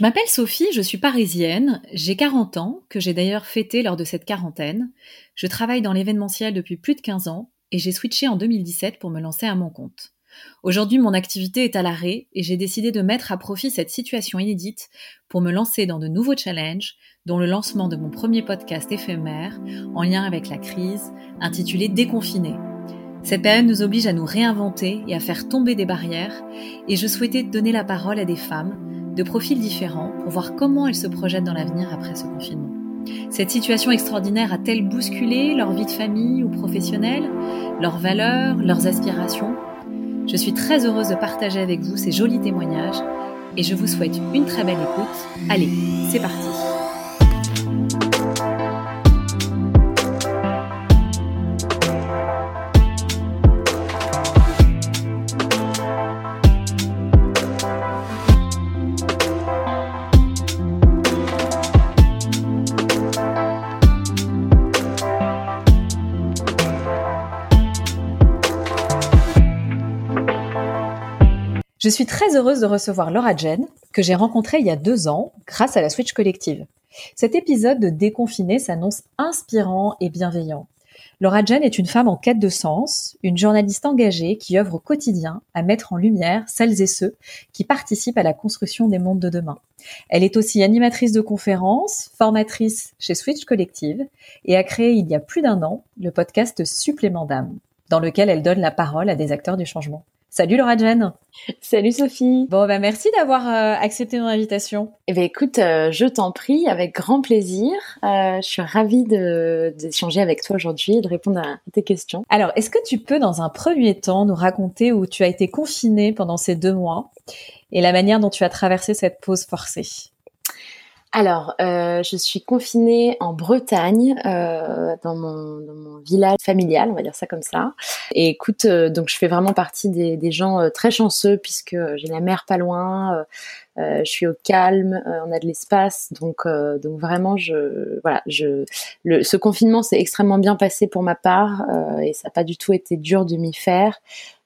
Je m'appelle Sophie, je suis parisienne, j'ai 40 ans, que j'ai d'ailleurs fêté lors de cette quarantaine. Je travaille dans l'événementiel depuis plus de 15 ans et j'ai switché en 2017 pour me lancer à mon compte. Aujourd'hui, mon activité est à l'arrêt et j'ai décidé de mettre à profit cette situation inédite pour me lancer dans de nouveaux challenges, dont le lancement de mon premier podcast éphémère en lien avec la crise, intitulé Déconfiné. Cette période nous oblige à nous réinventer et à faire tomber des barrières, et je souhaitais donner la parole à des femmes de profils différents pour voir comment elles se projettent dans l'avenir après ce confinement. Cette situation extraordinaire a-t-elle bousculé leur vie de famille ou professionnelle, leurs valeurs, leurs aspirations? Je suis très heureuse de partager avec vous ces jolis témoignages et je vous souhaite une très belle écoute. Allez, c'est parti Je suis très heureuse de recevoir Laura Jen, que j'ai rencontrée il y a deux ans grâce à la Switch Collective. Cet épisode de Déconfiné s'annonce inspirant et bienveillant. Laura Jen est une femme en quête de sens, une journaliste engagée qui œuvre au quotidien à mettre en lumière celles et ceux qui participent à la construction des mondes de demain. Elle est aussi animatrice de conférences, formatrice chez Switch Collective et a créé il y a plus d'un an le podcast Supplément d'âme, dans lequel elle donne la parole à des acteurs du changement. Salut Laura Jen. Salut Sophie. Bon bah merci d'avoir euh, accepté mon invitation. Eh ben écoute, euh, je t'en prie, avec grand plaisir. Euh, je suis ravie d'échanger avec toi aujourd'hui et de répondre à tes questions. Alors, est-ce que tu peux dans un premier temps nous raconter où tu as été confinée pendant ces deux mois et la manière dont tu as traversé cette pause forcée? Alors, euh, je suis confinée en Bretagne, euh, dans, mon, dans, mon, village familial, on va dire ça comme ça. Et écoute, euh, donc je fais vraiment partie des, des gens euh, très chanceux puisque j'ai la mer pas loin, euh, je suis au calme, on a de l'espace, donc donc vraiment, je voilà, je le, ce confinement s'est extrêmement bien passé pour ma part et ça n'a pas du tout été dur de m'y faire.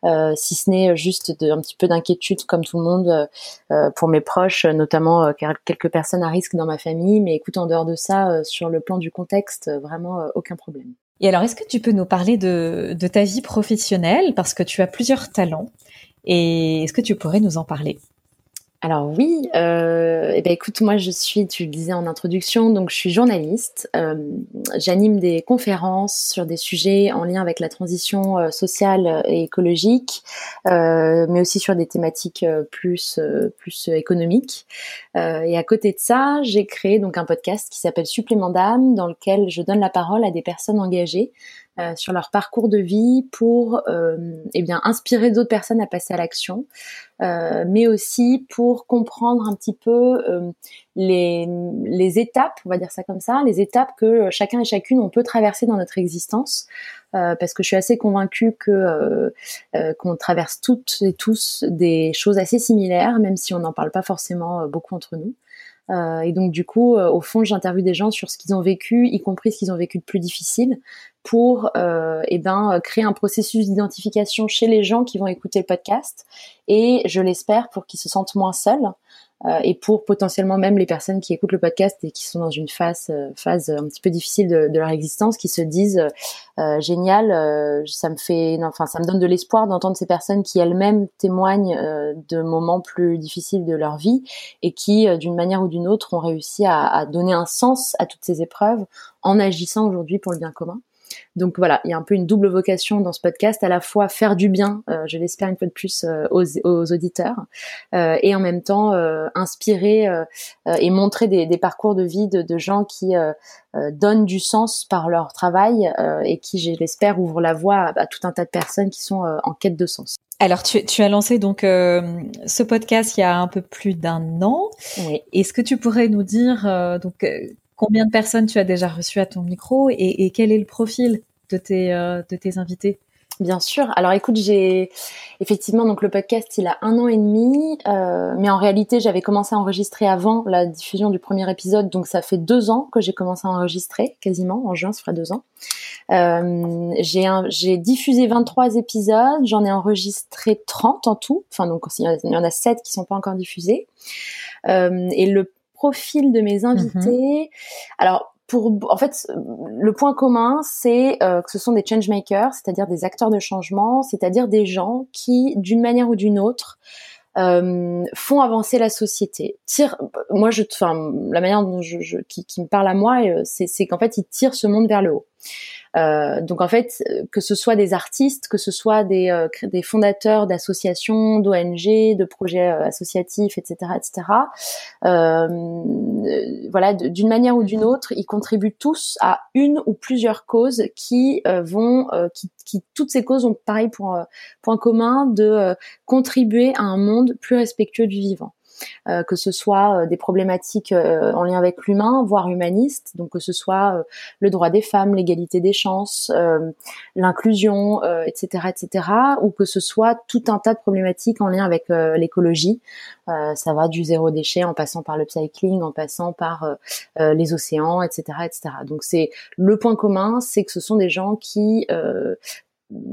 Euh, si ce n'est juste de, un petit peu d'inquiétude comme tout le monde euh, pour mes proches, notamment euh, quelques personnes à risque dans ma famille. Mais écoute, en dehors de ça, sur le plan du contexte, vraiment aucun problème. Et alors, est-ce que tu peux nous parler de, de ta vie professionnelle? Parce que tu as plusieurs talents et est-ce que tu pourrais nous en parler? Alors oui, euh, eh ben écoute, moi je suis, tu le disais en introduction, donc je suis journaliste. Euh, J'anime des conférences sur des sujets en lien avec la transition euh, sociale et écologique, euh, mais aussi sur des thématiques plus plus économiques. et à côté de ça, j'ai créé donc un podcast qui s'appelle Supplément d'âme, dans lequel je donne la parole à des personnes engagées euh, sur leur parcours de vie pour euh, eh bien inspirer d'autres personnes à passer à l'action, euh, mais aussi pour comprendre un petit peu euh, les, les étapes, on va dire ça comme ça, les étapes que chacun et chacune on peut traverser dans notre existence, parce que je suis assez convaincue que qu'on traverse toutes et tous des choses assez similaires, même si on n'en parle pas forcément beaucoup entre nous. Euh, et donc du coup, euh, au fond, j'interviewe des gens sur ce qu'ils ont vécu, y compris ce qu'ils ont vécu de plus difficile, pour euh, eh ben, créer un processus d'identification chez les gens qui vont écouter le podcast, et je l'espère pour qu'ils se sentent moins seuls, euh, et pour potentiellement même les personnes qui écoutent le podcast et qui sont dans une phase, euh, phase un petit peu difficile de, leur existence, qui se disent euh, génial, ça me fait, enfin ça me donne de l'espoir d'entendre ces personnes qui elles-mêmes témoignent de moments plus difficiles de leur vie et qui, d'une manière ou d'une autre, ont réussi à, à donner un sens à toutes ces épreuves en agissant aujourd'hui pour le bien commun. Donc voilà, il y a un peu une double vocation dans ce podcast, à la fois faire du bien, euh, je l'espère une fois de plus, euh, aux, auditeurs, euh, et en même temps inspirer et montrer des, parcours de vie de, gens qui donnent du sens par leur travail et qui, je l'espère, ouvrent la voie à, tout un tas de personnes qui sont en quête de sens. Alors, tu, tu as lancé donc ce podcast il y a un peu plus d'un an. Oui. Est-ce que tu pourrais nous dire donc Combien de personnes tu as déjà reçues à ton micro et, quel est le profil de tes, euh, de tes invités? Bien sûr. Alors écoute, j'ai effectivement donc le podcast, il a un an et demi, euh, mais en réalité j'avais commencé à enregistrer avant la diffusion du premier épisode, donc ça fait deux ans que j'ai commencé à enregistrer, quasiment en juin, ça fera deux ans. Euh, j'ai j'ai diffusé 23 épisodes, j'en ai enregistré 30 en tout, enfin donc il y en a 7 qui sont pas encore diffusés. Et le profil de mes invités, mm-hmm. alors pour, en fait, le point commun, c'est euh, que ce sont des changemakers, c'est-à-dire des acteurs de changement, c'est-à-dire des gens qui, d'une manière ou d'une autre, euh, font avancer la société. Tire, moi, je, enfin, la manière dont je, je qui, qui, me parle à moi, euh, c'est qu'en fait, ils tirent ce monde vers le haut. Euh, donc en fait, que ce soit des artistes, que ce soit des, euh, fondateurs d'associations, d'ONG, de projets euh, associatifs, etc., etc. voilà, d'une manière ou d'une autre, ils contribuent tous à une ou plusieurs causes qui vont, qui, qui, toutes ces causes ont pareil pour point commun de contribuer à un monde plus respectueux du vivant. Euh, que ce soit euh, des problématiques euh, en lien avec l'humain, voire humanistes, donc que ce soit le droit des femmes, l'égalité des chances, l'inclusion, etc., etc., ou que ce soit tout un tas de problématiques en lien avec l'écologie. ça va du zéro déchet en passant par le cycling, en passant par les océans, etc., etc. Donc c'est le point commun, c'est que ce sont des gens qui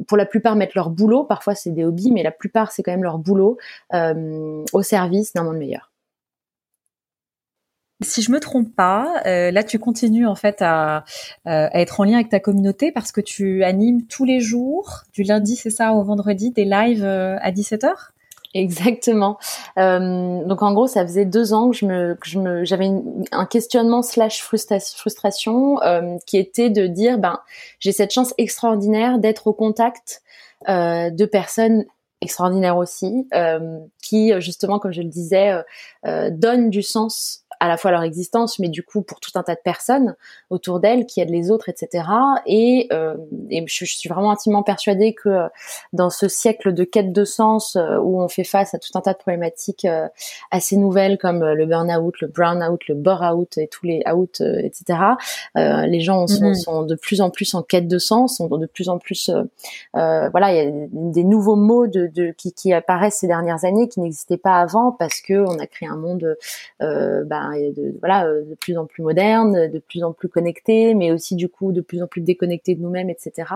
pour la plupart mettent leur boulot, parfois c'est des hobbies, mais la plupart c'est quand même leur boulot euh, au service d'un monde meilleur. Si je me trompe pas, euh, là tu continues en fait à, euh, à, être en lien avec ta communauté parce que tu animes tous les jours, du lundi c'est ça au vendredi, des lives à 17h Exactement. Euh, donc en gros, ça faisait deux ans que je me, que je me, j'avais un questionnement slash frustration euh, qui était de dire, ben, j'ai cette chance extraordinaire d'être au contact euh, de personnes extraordinaires aussi, euh, qui justement, comme je le disais, euh, donnent du sens à la fois leur existence, mais du coup pour tout un tas de personnes autour d'elles qui aident les autres, etc. Et, euh, et je, suis vraiment intimement persuadée que euh, dans ce siècle de quête de sens euh, où on fait face à tout un tas de problématiques euh, assez nouvelles comme le burn-out, le brown-out, le bore-out et tous les out, etc. les gens sont, mm-hmm. sont, de plus en plus en quête de sens, sont de plus en plus, voilà, il y a des nouveaux mots de, de qui, qui, apparaissent ces dernières années qui n'existaient pas avant parce que on a créé un monde bah, de, voilà, euh, de plus en plus moderne, de plus en plus connecté, mais aussi du coup de plus en plus déconnecté de nous-mêmes, etc.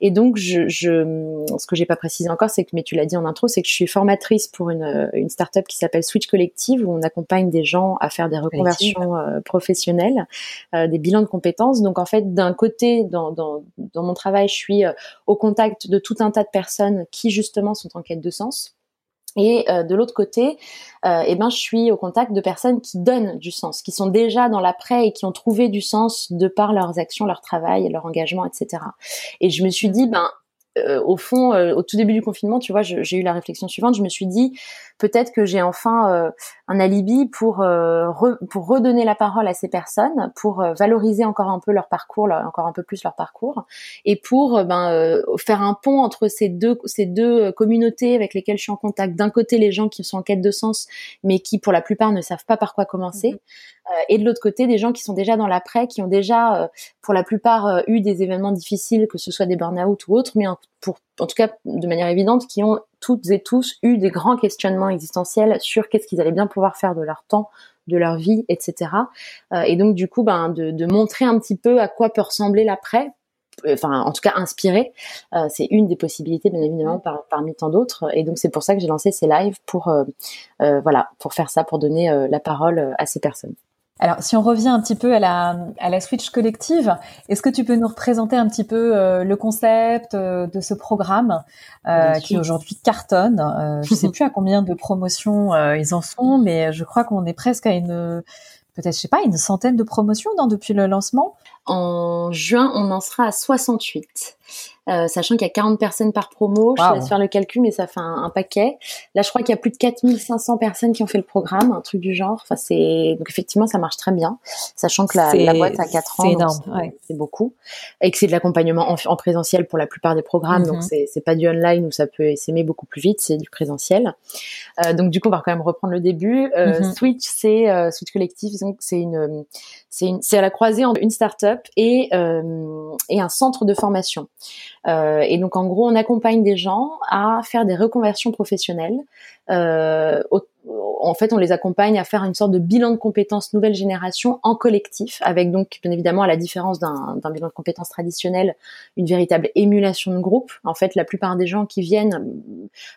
Et donc, je, je ce que j'ai pas précisé encore, c'est que, mais tu l'as dit en intro, c'est que je suis formatrice pour une, une startup qui s'appelle Switch Collective, où on accompagne des gens à faire des reconversions euh, professionnelles, euh, des bilans de compétences. Donc, en fait, d'un côté, dans, dans, dans mon travail, je suis au contact de tout un tas de personnes qui justement sont en quête de sens et euh, de l'autre côté, euh, eh ben, je suis au contact de personnes qui donnent du sens, qui sont déjà dans l'après et qui ont trouvé du sens de par leurs actions, leur travail, leur engagement, etc. Et je me suis dit, ben, euh, au fond, au tout début du confinement, tu vois, j'ai eu la réflexion suivante. Je me suis dit, peut-être que j'ai enfin euh, un alibi pour euh, pour redonner la parole à ces personnes, pour euh, valoriser encore un peu leur parcours, encore un peu plus leur parcours, et pour ben faire un pont entre ces deux ces deux communautés avec lesquelles je suis en contact. D'un côté, les gens qui sont en quête de sens, mais qui pour la plupart ne savent pas par quoi commencer, mhm. et de l'autre côté, des gens qui sont déjà dans l'après, qui ont déjà pour la plupart eu des événements difficiles, que ce soit des burn-out ou autres, mais pour en tout cas de manière évidente, qui ont toutes et tous eu des grands questionnements existentiels sur qu'est-ce qu'ils allaient bien pouvoir faire de leur temps, de leur vie, etc. Euh, et donc du coup, ben, de, montrer un petit peu à quoi peut ressembler l'après, enfin en tout cas inspirer, euh, c'est une des possibilités bien évidemment parmi tant d'autres. Et donc c'est pour ça que j'ai lancé ces lives pour euh, voilà pour faire ça, pour donner la parole à ces personnes. Alors, si on revient un petit peu à la, à la Switch collective, est-ce que tu peux nous représenter un petit peu euh, le concept euh, de ce programme euh, qui aujourd'hui cartonne Je ne sais plus à combien de promotions ils en sont, mais je crois qu'on est presque à une, peut-être, je sais pas, une centaine de promotions depuis le lancement. En juin, on en sera à 68. Euh, sachant qu'il y a 40 personnes par promo. Je te laisse faire le calcul, mais ça fait un, paquet. Là, je crois qu'il y a plus de 4500 personnes qui ont fait le programme, un truc du genre. Enfin, c'est donc effectivement, ça marche très bien, sachant que la, la boîte a 4 ans. C'est énorme, c'est beaucoup, et que c'est de l'accompagnement en, présentiel pour la plupart des programmes. Donc, mhm. c'est pas du online où ça peut s'aimer beaucoup plus vite, c'est du présentiel. Euh, donc, du coup, on va quand même reprendre le début. Euh, mhm. Switch, c'est Switch Collective, donc c'est une, c'est à la croisée entre une start-up et et un centre de formation. et donc en gros, on accompagne des gens à faire des reconversions professionnelles au, en fait, on les accompagne à faire une sorte de bilan de compétences nouvelle génération en collectif, avec donc bien évidemment à la différence d'un bilan de compétences traditionnel, une véritable émulation de groupe. En fait, la plupart des gens qui viennent,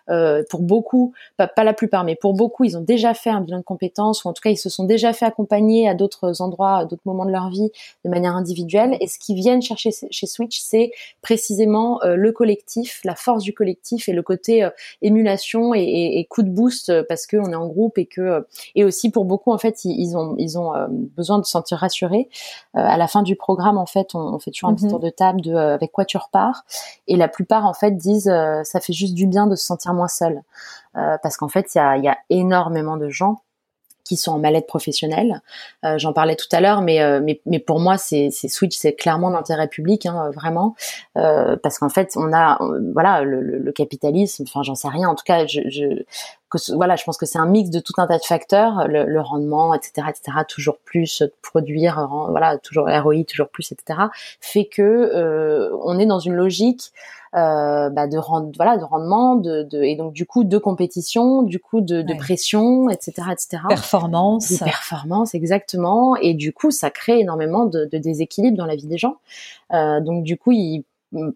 euh, pour beaucoup, pas, la plupart, mais pour beaucoup, ils ont déjà fait un bilan de compétences, ou en tout cas, ils se sont déjà fait accompagner à d'autres endroits, à d'autres moments de leur vie, de manière individuelle. Et ce qu'ils viennent chercher chez Switch, c'est précisément euh, le collectif, la force du collectif et le côté euh, émulation et, et, et, coup de boost parce qu'on est en groupe et que et aussi pour beaucoup en fait ils, ont ils ont euh, besoin de se sentir rassurés. Euh, à la fin du programme en fait on, fait toujours un petit mhm. tour de table de euh, avec quoi tu repars et la plupart en fait disent ça fait juste du bien de se sentir moins seul parce qu'en fait il y a, y a énormément de gens qui sont en mal-être professionnelle. Euh, J'en parlais tout à l'heure, mais, euh, mais, mais pour moi, c'est Switch, c'est clairement d'intérêt public, hein, vraiment, euh, parce qu'en fait, on a, voilà, le, le, capitalisme. Enfin, j'en sais rien. En tout cas, je, je que, voilà, je pense que c'est un mix de tout un tas de facteurs, le, le rendement, etc., etc. Toujours plus de produire, voilà, toujours ROI, toujours plus, etc. Fait que euh, on est dans une logique euh, bah, de rend, voilà de rendement de, de, et donc du coup de compétition du coup de, de pression etc etc performance performance exactement et du coup ça crée énormément de, de déséquilibre dans la vie des gens euh, donc du coup il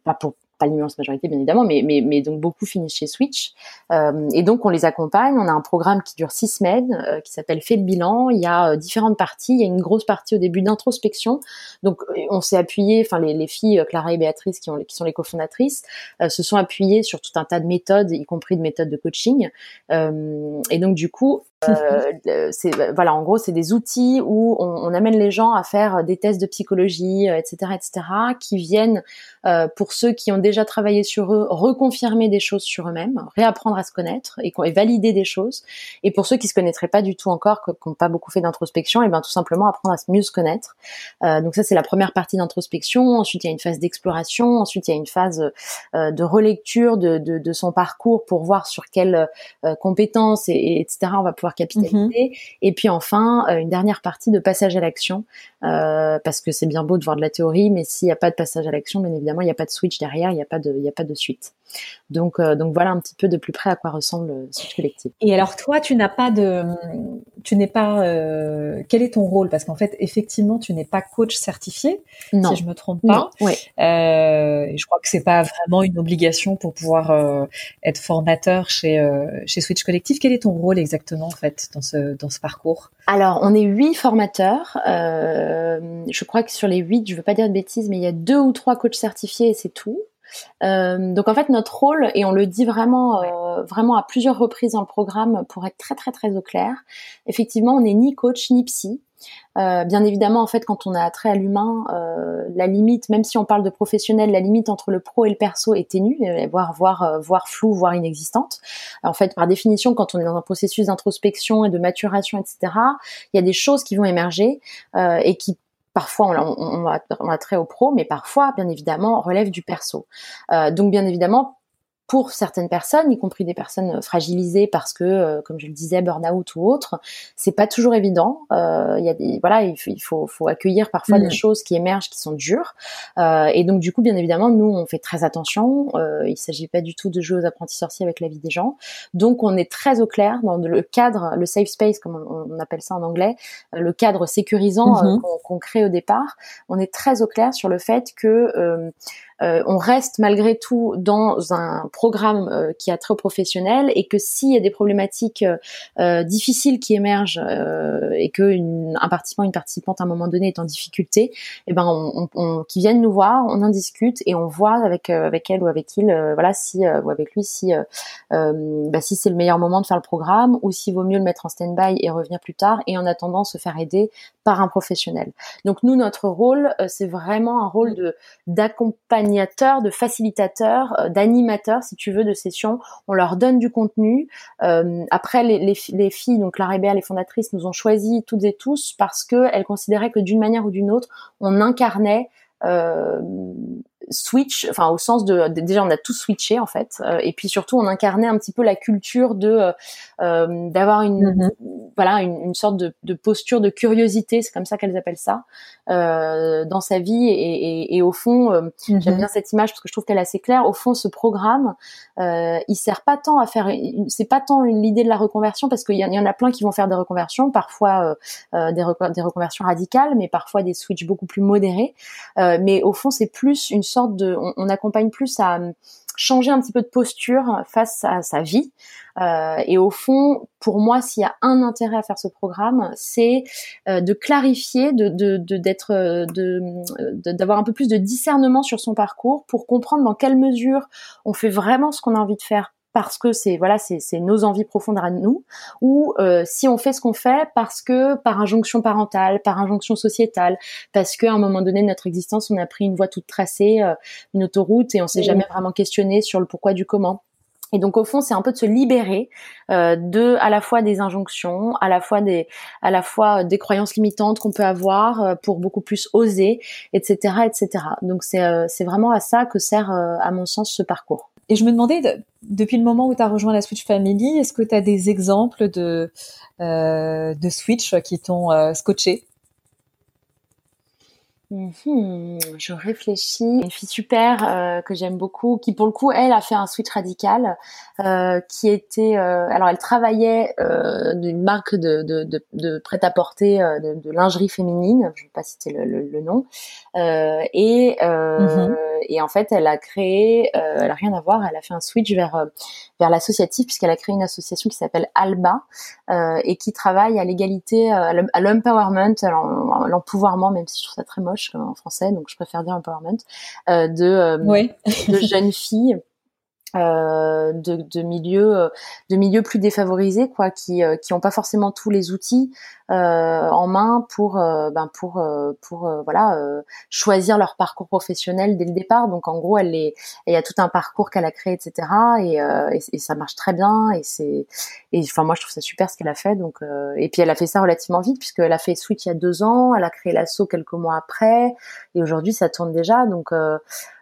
pas pour pas l'immense majorité bien évidemment, mais, donc beaucoup finissent chez Switch. Euh, et donc on les accompagne. On a un programme qui dure six semaines, euh, qui s'appelle Fait le bilan. Il y a euh, différentes parties. Il y a une grosse partie au début d'introspection. Donc on s'est appuyé, enfin les, les, filles Clara et Béatrice qui, ont, qui sont les cofondatrices, se sont appuyées sur tout un tas de méthodes, y compris de méthodes de coaching. et donc du coup, euh, c'est voilà, en gros, c'est des outils où on, on, amène les gens à faire des tests de psychologie, etc., etc., qui viennent euh, pour ceux qui ont déjà travaillé sur eux, reconfirmer des choses sur eux-mêmes, réapprendre à se connaître et, et, valider des choses. Et pour ceux qui se connaîtraient pas du tout encore, qui n'ont pas beaucoup fait d'introspection, et ben tout simplement apprendre à mieux se connaître. Euh, donc ça, c'est la première partie d'introspection. Ensuite, il y a une phase d'exploration. Ensuite, il y a une phase euh, de relecture de, de, de, son parcours pour voir sur quelles euh, compétences et, et, etc. on va pouvoir capitaliser. Mhm. Et puis enfin, euh, une dernière partie de passage à l'action, euh, parce que c'est bien beau de voir de la théorie, mais s'il n'y a pas de passage à l'action, bien évidemment, il n'y a pas de switch derrière, il n'y a pas de, a pas de suite. Donc, euh, donc voilà un petit peu de plus près à quoi ressemble Switch Collective. Et alors toi, tu n'as pas de, tu n'es pas, quel est ton rôle? Parce qu'en fait, effectivement, tu n'es pas coach certifié, si je me trompe pas. Non, ouais. je crois que c'est pas vraiment une obligation pour pouvoir être formateur chez chez Switch Collective. Quel est ton rôle exactement en dans ce, parcours Alors, on est huit formateurs. Euh, je crois que sur les huit, je veux pas dire de bêtises, mais il y a deux ou trois coachs certifiés et c'est tout. Euh, donc en fait notre rôle et on le dit vraiment euh, vraiment à plusieurs reprises dans le programme pour être très très très au clair. Effectivement, on n'est ni coach ni psy. Euh, bien évidemment, en fait, quand on a attrait à l'humain, euh, la limite, même si on parle de professionnel, la limite entre le pro et le perso est ténue, voire voire voire floue, voire inexistante. En fait, par définition, quand on est dans un processus d'introspection et de maturation, etc., il y a des choses qui vont émerger et qui Parfois, on, on, on, a, trait au pro, mais parfois, bien évidemment, relève du perso. donc, bien évidemment, pour certaines personnes, y compris des personnes fragilisées parce que, euh, comme je le disais, burn-out ou autre, c'est pas toujours évident. Euh, il y a des, voilà, il faut, faut, accueillir parfois des mm. choses qui émergent, qui sont dures. Euh, et donc, du coup, bien évidemment, nous, on fait très attention. Euh, il s'agit pas du tout de jouer aux apprentis sorciers avec la vie des gens. Donc, on est très au clair dans le cadre, le safe space, comme on, appelle ça en anglais, le cadre sécurisant mm-hmm. qu'on crée au départ. On est très au clair sur le fait que euh, on reste malgré tout dans un programme euh, qui a très professionnel et que s'il y a des problématiques euh, difficiles qui émergent et que un participant, une participante à un moment donné est en difficulté, eh ben qui viennent nous voir, on en discute et on voit avec avec elle ou avec il, voilà si ou avec lui si bah, si c'est le meilleur moment de faire le programme ou s'il vaut mieux le mettre en stand-by et revenir plus tard et en attendant se faire aider par un professionnel. Donc nous notre rôle c'est vraiment un rôle de d'accompagner de facilitateur, euh, d'animateur, si tu veux, de session. On leur donne du contenu. Euh, après, les, les, filles, donc la Béa, les fondatrices, nous ont choisi toutes et tous parce qu'elles considéraient que d'une manière ou d'une autre, on incarnait euh, switch, enfin au sens de, déjà on a tout switché en fait, et puis surtout on incarnait un petit peu la culture de d'avoir une mm-hmm. voilà une, sorte de, de, posture de curiosité, c'est comme ça qu'elles appellent ça, dans sa vie et, et, au fond mm-hmm. j'aime bien cette image parce que je trouve qu'elle est assez claire. Au fond, ce programme, euh, il sert pas tant à faire, c'est pas tant l'idée de la reconversion parce qu'il y, y, en a plein qui vont faire des reconversions, parfois euh, euh des, des, reconversions radicales, mais parfois des switches beaucoup plus modérés. Euh, mais au fond, c'est plus une sorte on, accompagne plus à changer un petit peu de posture face à sa vie. Euh, et au fond, pour moi, s'il y a un intérêt à faire ce programme, c'est euh, de clarifier, de d'être, de, d'avoir un peu plus de discernement sur son parcours pour comprendre dans quelle mesure on fait vraiment ce qu'on a envie de faire parce que c'est voilà c'est nos envies profondes à nous ou euh, si on fait ce qu'on fait parce que par injonction parentale par injonction sociétale parce qu'à un moment donné de notre existence on a pris une voie toute tracée euh, une autoroute et on s'est jamais vraiment questionné sur le pourquoi du comment et donc au fond, c'est un peu de se libérer euh, de à la fois des injonctions, à la fois des à la fois des croyances limitantes qu'on peut avoir euh, pour beaucoup plus oser, etc., etc. Donc c'est euh, c'est vraiment à ça que sert, à mon sens, ce parcours. Et je me demandais, depuis le moment où tu as rejoint la Switch Family, est-ce que tu as des exemples de, euh, de Switch qui t'ont euh, scotché? Mhm, je réfléchis. Une fille super euh, que j'aime beaucoup, qui pour le coup, elle a fait un switch radical, euh, qui était, euh, alors elle travaillait d'une marque de, de, de, de prêt-à-porter, de, de, lingerie féminine, je ne vais pas citer le, le, le nom, et mhm. Et en fait, elle a créé, elle a rien à voir, elle a fait un switch vers vers l'associatif puisqu'elle a créé une association qui s'appelle Alba et qui travaille à l'égalité, à l'empowerment, à l'empouvoirment, même si je trouve ça très moche en français, donc je préfère dire empowerment, euh, de, euh, de jeunes filles euh, de, de milieux euh, de milieux plus défavorisés quoi qui euh, qui ont pas forcément tous les outils euh, en main pour ben pour pour voilà choisir leur parcours professionnel dès le départ. Donc en gros elle est il y a tout un parcours qu'elle a créé etc et, et, ça marche très bien. Et c'est et enfin moi je trouve ça super ce qu'elle a fait. Donc et puis elle a fait ça relativement vite puisqu'elle a fait Switch il y a deux ans. Elle a créé l'assaut quelques mois après. Et aujourd'hui ça tourne déjà. Donc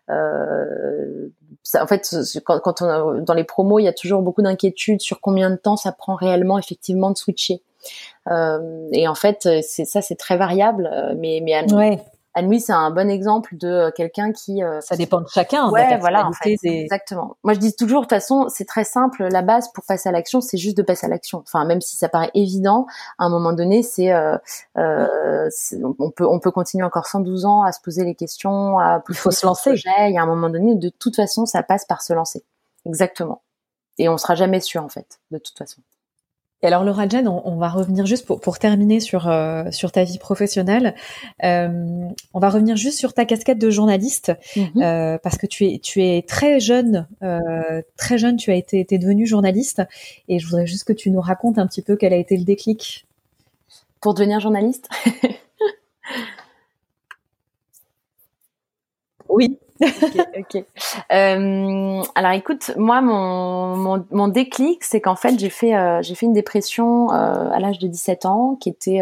euh, ça, en fait, quand, quand on dans les promos, il y a toujours beaucoup d'inquiétudes sur combien de temps ça prend réellement effectivement de switcher. Euh, et en fait, c'est ça, c'est très variable. Euh, mais mais ouais. Anne-Louise, c'est un bon exemple de euh, quelqu'un qui. Euh, ça dépend de chacun. Ouais, voilà, en fait, exactement. Moi, je dis toujours, de toute façon, c'est très simple. La base pour passer à l'action, c'est juste de passer à l'action. Enfin, même si ça paraît évident, à un moment donné, c'est, euh, euh on peut, on peut continuer encore 112 ans à se poser les questions. À, Il faut se lancer. Il y a un moment donné, de toute façon, ça passe par se lancer. Exactement. Et on sera jamais sûr, en fait, de toute façon. Et alors Laura Jen, on, va revenir juste pour, pour terminer sur euh, sur ta vie professionnelle. Euh, on va revenir juste sur ta casquette de journaliste mhm. euh, parce que tu es tu es très jeune, très jeune. Tu as été, été devenue journaliste et je voudrais juste que tu nous racontes un petit peu quel a été le déclic pour devenir journaliste? oui Euh, alors écoute, moi mon, mon, déclic, c'est qu'en fait j'ai fait euh, j'ai fait une dépression euh, à l'âge de 17 ans, qui était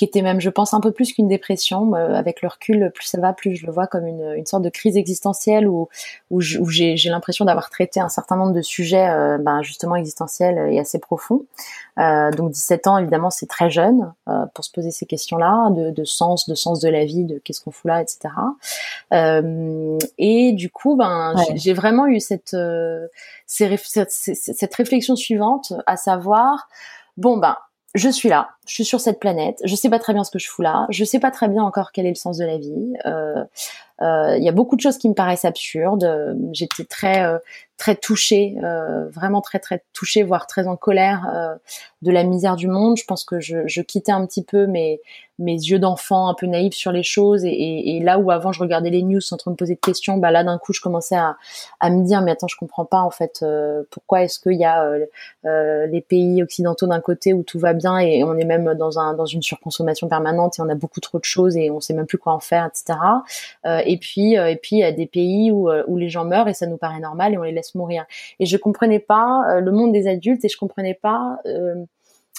qui était même, je pense, un peu plus qu'une dépression. avec le recul, plus ça va, plus je le vois comme une, une sorte de crise existentielle où, où j'ai l'impression d'avoir traité un certain nombre de sujets, euh, ben, justement existentiels et assez profonds. Euh, donc 17 ans, évidemment, c'est très jeune euh, pour se poser ces questions-là, de, de, sens, de sens de la vie, de qu'est-ce qu'on fout là, etc. Euh, et du coup, ben, j'ai vraiment eu cette, euh, cette, cette réflexion suivante, à savoir, bon ben je suis là, je suis sur cette planète, je sais pas très bien ce que je fous là, je sais pas très bien encore quel est le sens de la vie. Euh, euh, il y a beaucoup de choses qui me paraissent absurdes. J'étais très euh, très touchée, euh, vraiment très très touchée, voire très en colère de la misère du monde. Je pense que je, quittais un petit peu mes mes yeux d'enfant un peu naïfs sur les choses et, et, là où avant je regardais les news sans trop me poser de questions, bah là d'un coup je commençais à, à me dire mais attends je comprends pas en fait pourquoi est-ce qu'il y a les pays occidentaux d'un côté où tout va bien et on est même dans un dans une surconsommation permanente et on a beaucoup trop de choses et on sait même plus quoi en faire etc et puis euh, et puis il y a des pays où, euh, où les gens meurent et ça nous paraît normal et on les laisse mourir. Et je comprenais pas euh, le monde des adultes et je comprenais pas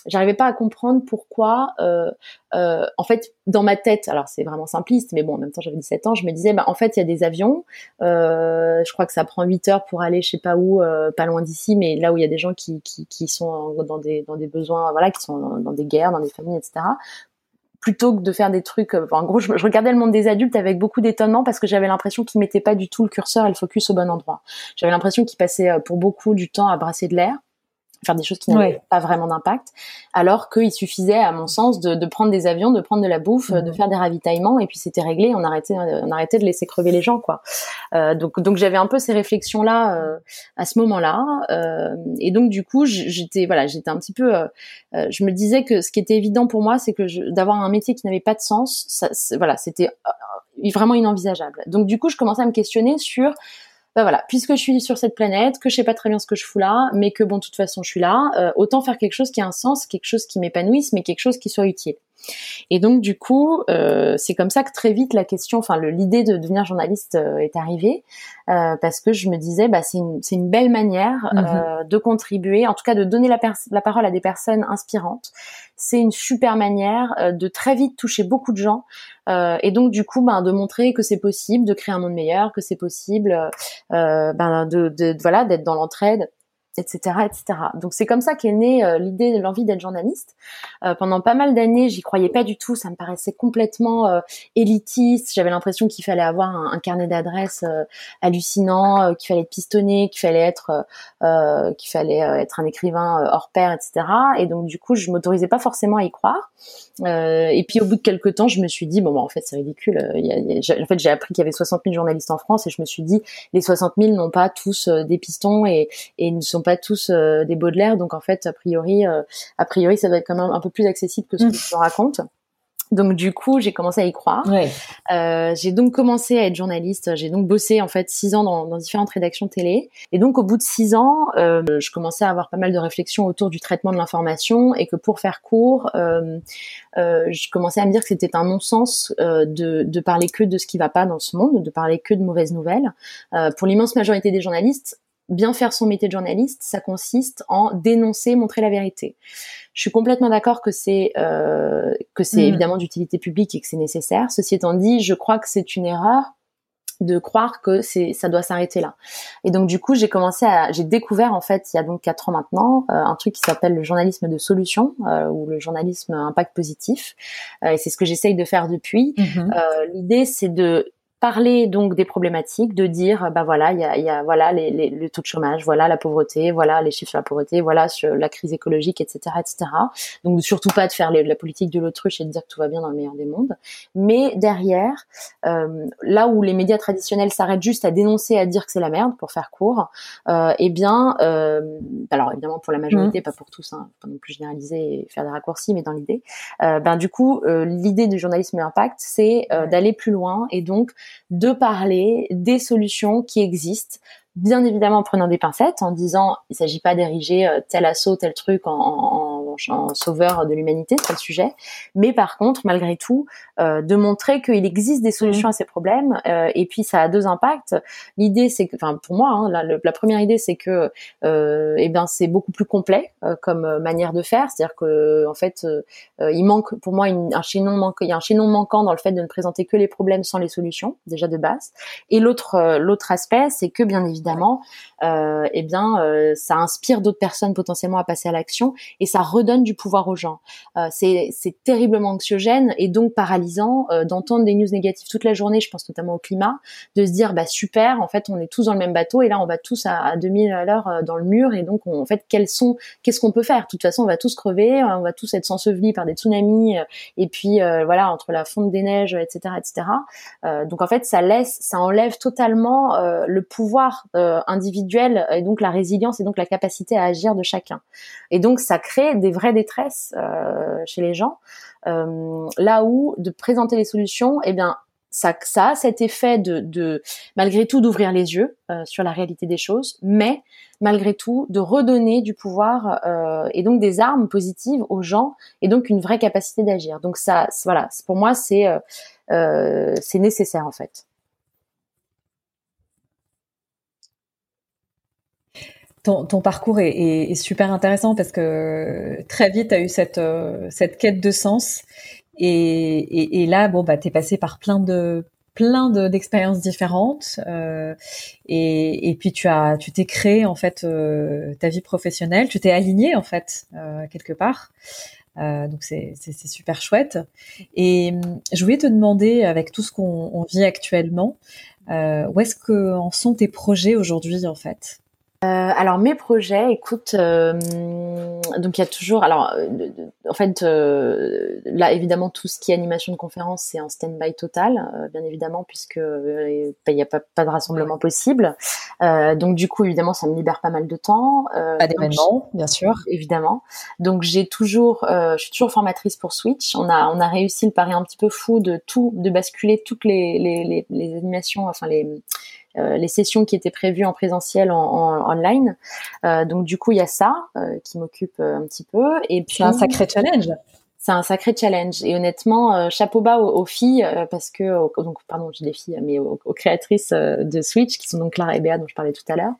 j'arrivais pas à comprendre pourquoi, euh, euh, en fait, dans ma tête, alors c'est vraiment simpliste, mais bon, en même temps, j'avais 17 ans, je me disais, bah, en fait, il y a des avions, euh, je crois que ça prend 8 heures pour aller, je sais pas où, euh, pas loin d'ici, mais là où il y a des gens qui, qui, qui sont dans des, dans des besoins, voilà, qui sont dans, des guerres, dans des familles, etc plutôt que de faire des trucs. Euh, en gros, je, je, regardais le monde des adultes avec beaucoup d'étonnement parce que j'avais l'impression qu'ils mettaient pas du tout le curseur et le focus au bon endroit. J'avais l'impression qu'ils passaient pour beaucoup du temps à brasser de l'air faire des choses qui n'avaient pas vraiment d'impact, alors qu'il suffisait, à mon sens, de, de, prendre des avions, de prendre de la bouffe, de mhm. faire des ravitaillements, et puis c'était réglé. On arrêtait, on arrêtait de laisser crever les gens, quoi. Euh, donc, donc j'avais un peu ces réflexions là euh, à ce moment-là, euh, et donc du coup, j'étais, voilà, j'étais un petit peu, euh, euh, je me disais que ce qui était évident pour moi, c'est que d'avoir un métier qui n'avait pas de sens, ça, voilà, c'était vraiment inenvisageable. Donc du coup, je commençais à me questionner sur bah voilà, puisque je suis sur cette planète, que je sais pas très bien ce que je fous là, mais que bon, de toute façon, je suis là, euh, autant faire quelque chose qui a un sens, quelque chose qui m'épanouisse, mais quelque chose qui soit utile. Et donc du coup, euh, c'est comme ça que très vite la question, enfin l'idée de devenir journaliste euh, est arrivée euh, parce que je me disais, bah c'est une, une belle manière mhm. de contribuer, en tout cas de donner la, la parole à des personnes inspirantes. C'est une super manière de très vite toucher beaucoup de gens et donc du coup, ben de montrer que c'est possible de créer un monde meilleur, que c'est possible, ben de, de voilà d'être dans l'entraide etc., etc. Donc c'est comme ça qu'est née euh, l'idée, l'envie d'être journaliste. Euh, pendant pas mal d'années, j'y croyais pas du tout. Ça me paraissait complètement euh, élitiste. J'avais l'impression qu'il fallait avoir un, carnet d'adresses hallucinant, qu'il fallait être pistonné, qu'il fallait être, qu'il fallait être un écrivain hors pair, etc. Et donc du coup, je m'autorisais pas forcément à y croire. et puis au bout de quelques temps, je me suis dit bon, bah, en fait c'est ridicule. Il y a, en fait, j'ai appris qu'il y avait 60 000 journalistes en France et je me suis dit les 60 000 n'ont pas tous des pistons et, et ne sont pas tous euh, des Baudelaire, donc en fait, a priori, euh, a priori, ça doit être quand même un peu plus accessible que ce que je raconte. Donc du coup, j'ai commencé à y croire. Euh, j'ai donc commencé à être journaliste. J'ai donc bossé en fait six ans dans, différentes rédactions télé. Et donc au bout de six ans, je commençais à avoir pas mal de réflexions autour du traitement de l'information et que pour faire court, je commençais à me dire que c'était un non-sens de, de parler que de ce qui va pas dans ce monde, de parler que de mauvaises nouvelles. pour l'immense majorité des journalistes, bien faire son métier de journaliste, ça consiste en dénoncer, montrer la vérité. Je suis complètement d'accord que c'est euh, que c'est mm. évidemment d'utilité publique et que c'est nécessaire. Ceci étant dit, je crois que c'est une erreur de croire que c'est ça doit s'arrêter là. Et donc du coup, j'ai commencé à j'ai découvert en fait il y a donc quatre ans maintenant euh, un truc qui s'appelle le journalisme de solution euh, ou le journalisme impact positif. et c'est ce que j'essaye de faire depuis. Mm-hmm. L'idée c'est de parler donc des problématiques, de dire bah voilà il y a, y a, voilà les, les, le taux de chômage, voilà la pauvreté, voilà les chiffres sur la pauvreté, voilà sur la crise écologique, etc., etc. Donc surtout pas de faire la politique de l'autruche et de dire que tout va bien dans le meilleur des mondes, mais derrière euh, là où les médias traditionnels s'arrêtent juste à dénoncer, à dire que c'est la merde pour faire court, euh, eh bien euh, alors évidemment pour la majorité, mmh. pas pour tous, hein, pas non plus généraliser et faire des raccourcis, mais dans l'idée, euh, ben du coup euh, l'idée du journalisme impact, c'est euh, d'aller plus loin et donc de parler des solutions qui existent bien évidemment en prenant des pincettes, en disant il s'agit pas d'ériger euh, tel assaut, tel truc en, en, en sauveur de l'humanité, c'est le sujet, mais par contre, malgré tout, euh, de montrer qu'il existe des solutions à ces problèmes, euh, et puis ça a deux impacts. L'idée, c'est que, enfin pour moi, hein, la, la, première idée, c'est que, euh, eh ben, c'est beaucoup plus complet euh, comme manière de faire, c'est-à-dire que en fait, il manque pour moi une, un chaînon manque, il y a un chaînon manquant dans le fait de ne présenter que les problèmes sans les solutions, déjà de base. Et l'autre l'autre aspect, c'est que bien évidemment eh bien, ça inspire d'autres personnes potentiellement à passer à l'action et ça redonne du pouvoir aux gens. Euh, c'est terriblement anxiogène et donc paralysant euh, d'entendre des news négatives toute la journée. Je pense notamment au climat, de se dire bah super, en fait, on est tous dans le même bateau et là on va tous à, à 2000 à l'heure dans le mur et donc en fait, quels sont, qu'est-ce qu'on peut faire? De toute façon, on va tous crever, on va tous être ensevelis par des tsunamis et puis voilà entre la fonte des neiges, etc., etc. donc en fait, ça laisse, ça enlève totalement le pouvoir euh, individuelle et donc la résilience et donc la capacité à agir de chacun. Et donc ça crée des vraies détresses euh, chez les gens. Euh, là où de présenter les solutions, eh bien ça, ça a cet effet de, malgré tout d'ouvrir les yeux sur la réalité des choses, mais malgré tout de redonner du pouvoir euh, et donc des armes positives aux gens et donc une vraie capacité d'agir. Donc ça, voilà, pour moi euh, c'est nécessaire en fait. Ton, parcours est, super intéressant parce que très vite, tu as eu cette, cette quête de sens. Et, là, bon, bah, tu es passé par plein de plein d'expériences différentes euh, et, puis tu as tu t'es créé en fait euh, ta vie professionnelle. Tu t'es aligné en fait euh, quelque part. Euh, donc c'est super chouette. Et je voulais te demander avec tout ce qu'on vit actuellement euh, où est-ce que en sont tes projets aujourd'hui en fait? Euh, alors mes projets, écoute, euh, donc il y a toujours, alors euh, en fait là évidemment tout ce qui est animation de conférence c'est en stand-by total, bien évidemment puisque il n'y a pas, pas, de rassemblement possible. donc du coup évidemment ça me libère pas mal de temps. pas d'événements, bien sûr. Évidemment. Donc j'ai toujours, je suis toujours formatrice pour Switch. On a on a réussi le pari un petit peu fou de tout, de basculer toutes les les, les, les animations, enfin les les sessions qui étaient prévues en présentiel en, online. Euh, donc du coup, il y a ça euh, qui m'occupe un petit peu. Et puis c'est un sacré challenge. C'est un sacré challenge. Et honnêtement, chapeau bas aux, filles parce que donc pardon, j'ai des filles, mais aux, créatrices de Switch qui sont donc Clara et Béa dont je parlais tout à l'heure,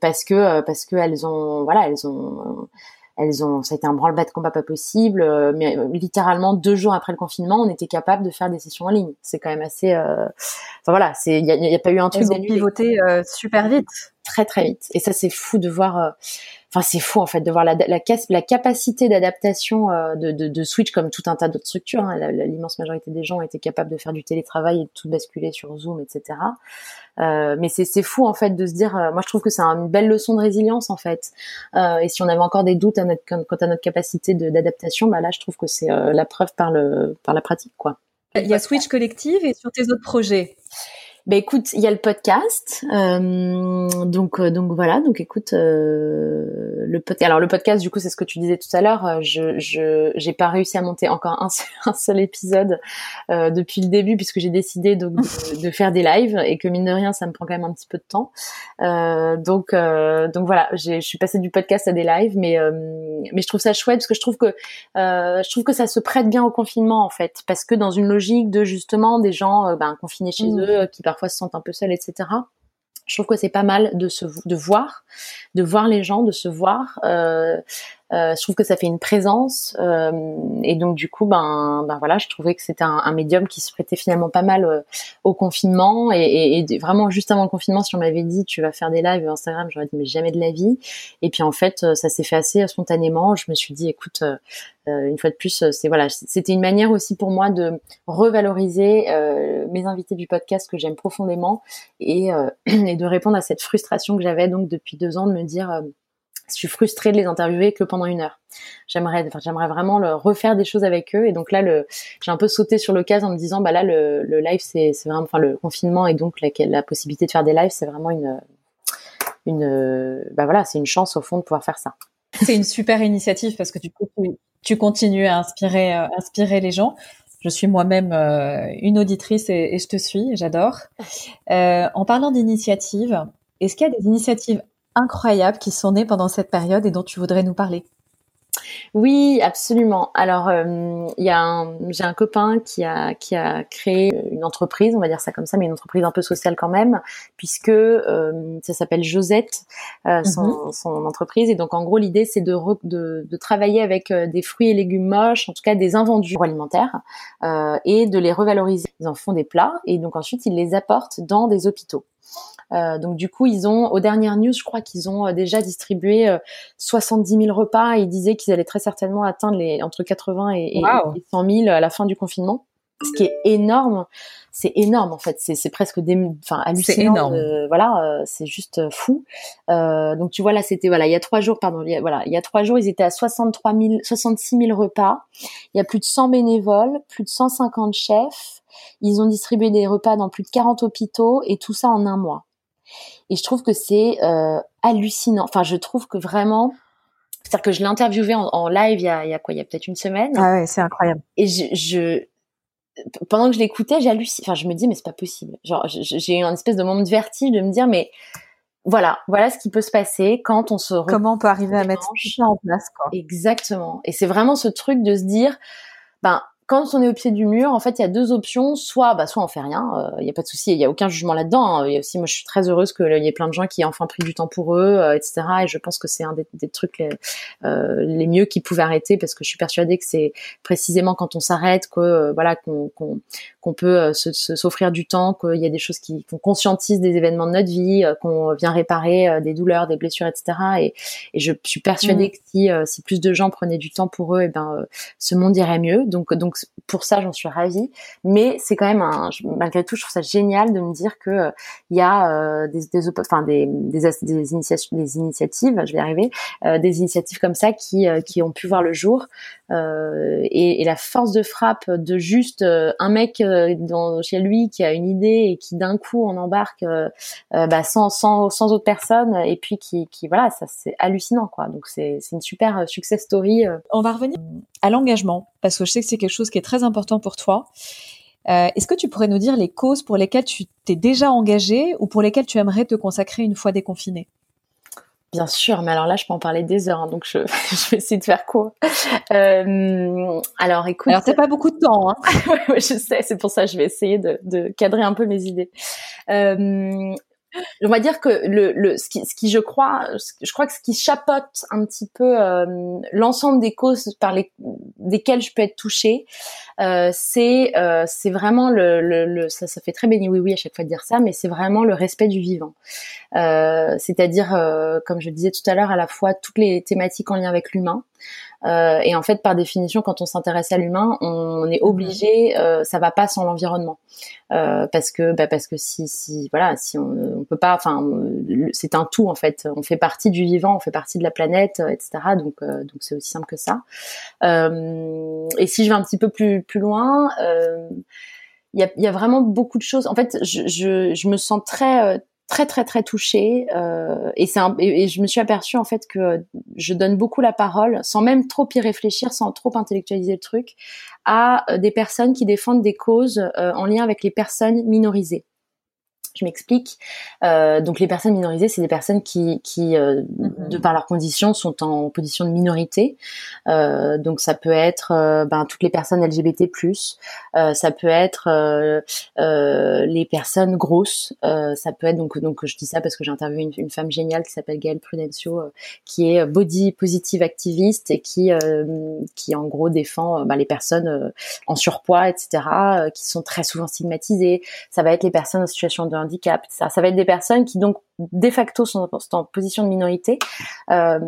parce que parce que elles ont voilà, elles ont elles ont, ça a été un branle-bas de combat pas possible. Euh, mais littéralement deux jours après le confinement, on était capable de faire des sessions en ligne. C'est quand même assez. Euh... Enfin voilà, c'est il y a, pas eu un truc. Elles ont pivoté euh, super vite. Très très vite. Et ça c'est fou de voir. Enfin c'est fou en fait de voir la, capacité d'adaptation de, de, Switch comme tout un tas d'autres structures. Hein. L'immense majorité des gens étaient capables de faire du télétravail et de tout basculer sur Zoom, etc. Euh, mais c'est fou en fait de se dire, euh, moi je trouve que c'est une belle leçon de résilience en fait. Euh, et si on avait encore des doutes quant à notre capacité d'adaptation, bah là je trouve que c'est euh, la preuve par le par la pratique quoi. Il y a Switch Collective et sur tes autres projets? Ben écoute, il y a le podcast, euh, donc euh, donc voilà, donc écoute euh, le podcast. Alors le podcast, du coup, c'est ce que tu disais tout à l'heure. Euh, je je j'ai pas réussi à monter encore un seul, un seul épisode euh, depuis le début puisque j'ai décidé donc de, de, faire des lives et que mine de rien, ça me prend quand même un petit peu de temps. Euh, donc donc voilà, je suis passée du podcast à des lives, mais mais je trouve ça chouette parce que je trouve que je trouve que ça se prête bien au confinement en fait, parce que dans une logique de justement des gens ben, confinés chez mmh. eux qui parfois se sentent un peu seuls, etc. Je trouve que c'est pas mal de se voir, de voir les gens, de se voir. Euh, je trouve que ça fait une présence euh, et donc du coup ben ben voilà je trouvais que c'était un, un, médium qui se prêtait finalement pas mal euh, au confinement. Et, et, et, vraiment juste avant le confinement si on m'avait dit tu vas faire des lives Instagram j'aurais dit mais jamais de la vie. Et puis en fait euh, ça s'est fait assez spontanément. Je me suis dit écoute euh, une fois de plus c'est voilà c'était une manière aussi pour moi de revaloriser mes invités du podcast que j'aime profondément et, et de répondre à cette frustration que j'avais donc depuis deux ans de me dire je suis frustrée de les interviewer que pendant une heure. J'aimerais, enfin, j'aimerais vraiment refaire des choses avec eux. Et donc là, j'ai un peu sauté sur cas en me disant, bah là, le, live, c'est, vraiment, enfin, le confinement et donc la, possibilité de faire des lives, c'est vraiment une, une, bah voilà, c'est une chance au fond de pouvoir faire ça. C'est une super initiative parce que tu, continues à inspirer, euh, inspirer les gens. Je suis moi-même euh, une auditrice et, je te suis, j'adore. Euh, en parlant d'initiatives, est-ce qu'il y a des initiatives incroyables qui sont nées pendant cette période et dont tu voudrais nous parler oui, absolument. Alors, euh, il y a j'ai un copain qui a qui a créé une entreprise, on va dire ça comme ça, mais une entreprise un peu sociale quand même, puisque euh, ça s'appelle Josette, euh, son, mhm. son, entreprise. Et donc, en gros, l'idée c'est de, de, de travailler avec des fruits et légumes moches, en tout cas des invendus alimentaires, et de les revaloriser. Ils en font des plats et donc ensuite ils les apportent dans des hôpitaux. Euh, donc du coup, ils ont, aux dernières news, je crois qu'ils ont euh, déjà distribué euh, 70 000 repas. Et ils disaient qu'ils allaient très certainement atteindre les entre 80 et, 100 000 à la fin du confinement. Ce qui est énorme, c'est énorme en fait, c'est presque des, enfin hallucinant. Énorme. voilà, euh, c'est juste fou. donc tu vois là, c'était voilà, il y a trois jours, pardon, voilà, il y a trois jours, ils étaient à 63 000, 66 000 repas. Il y a plus de 100 bénévoles, plus de 150 chefs. Ils ont distribué des repas dans plus de 40 hôpitaux et tout ça en un mois. Et je trouve que c'est euh, hallucinant. Enfin, je trouve que vraiment, c'est-à-dire que je l'ai interviewé en, live il y, a, il y a quoi? Il y a peut-être une semaine. Ah ouais, c'est incroyable. Et je, je pendant que je l'écoutais, j'hallucinais. Enfin, je me dis mais c'est pas possible. Genre, j'ai eu un espèce de moment de vertige de me dire mais voilà, voilà ce qui peut se passer quand on se comment on peut arriver à mettre ça en place quoi. Exactement. Et c'est vraiment ce truc de se dire ben quand on est au pied du mur, en fait, il y a deux options. Soit, bah, soit on fait rien. Il euh, n'y a pas de souci. Il y a aucun jugement là-dedans. Hein. Il y a aussi, moi, je suis très heureuse qu'il y ait plein de gens qui aient enfin pris du temps pour eux, euh, etc. Et je pense que c'est un des, des trucs les, euh, les mieux qui pouvaient arrêter parce que je suis persuadée que c'est précisément quand on s'arrête que, euh, voilà, qu'on qu'on peut s'offrir du temps, qu'il y a des choses qui qu'on conscientise des événements de notre vie, qu'on vient réparer des douleurs, des blessures, etc. Et, et je suis persuadée mmh. que si, si plus de gens prenaient du temps pour eux, et ben, ce monde irait mieux. Donc, donc pour ça, j'en suis ravie. Mais c'est quand même un, malgré tout, je trouve ça génial de me dire que euh, il y a euh, des, enfin des, des, initiatives, des initiatives, je vais y arriver, euh, des initiatives comme ça qui, qui ont pu voir le jour. Et, et, la force de frappe de juste un mec dans, chez lui qui a une idée et qui d'un coup on embarque bah, sans, sans, sans autre personne et puis qui, qui voilà, ça c'est hallucinant quoi. Donc c'est une super success story. On va revenir à l'engagement parce que je sais que c'est quelque chose qui est très important pour toi. Euh, est-ce que tu pourrais nous dire les causes pour lesquelles tu t'es déjà engagé ou pour lesquelles tu aimerais te consacrer une fois déconfiné? Bien sûr, mais alors là, je peux en parler des heures, hein, donc je, je, vais essayer de faire court. Euh, alors, écoute. Alors, t'as pas beaucoup de temps, hein. je sais, c'est pour ça que je vais essayer de, de cadrer un peu mes idées. Euh, on va dire que le, le ce, qui, ce qui je crois je crois que ce qui chapote un petit peu euh, l'ensemble des causes par les desquelles je peux être touchée euh, c'est euh, c'est vraiment le, le, le, ça ça fait très béni oui oui à chaque fois de dire ça mais c'est vraiment le respect du vivant. Euh, c'est-à-dire euh, comme je disais tout à l'heure à la fois toutes les thématiques en lien avec l'humain euh, et en fait, par définition, quand on s'intéresse à l'humain, on est obligé, euh, ça va pas sans l'environnement, euh, parce que bah, parce que si si voilà, si on, on peut pas, enfin, c'est un tout en fait. On fait partie du vivant, on fait partie de la planète, etc. Donc donc c'est aussi simple que ça. et si je vais un petit peu plus plus loin. il y a, y a, vraiment beaucoup de choses. En fait, je, je, je me sens très très très très touchée euh, et c'est et, je me suis aperçue en fait que je donne beaucoup la parole sans même trop y réfléchir sans trop intellectualiser le truc à euh, des personnes qui défendent des causes euh, en lien avec les personnes minorisées je m'explique. Euh, donc les personnes minorisées, c'est des personnes qui, qui euh, mm-hmm. de par leurs conditions, sont en position de minorité. Euh, donc ça peut être euh, ben, toutes les personnes LGBT+, euh, ça peut être euh, les personnes grosses, ça peut être donc donc je dis ça parce que j'ai interviewé une, une, femme géniale qui s'appelle Gaëlle Prudencio, qui est body positive activiste et qui qui en gros défend ben, les personnes en surpoids, etc., qui sont très souvent stigmatisées. Ça va être les personnes en situation de handicap, ça. Ça va être des personnes qui donc de facto sont, en position de minorité. Euh,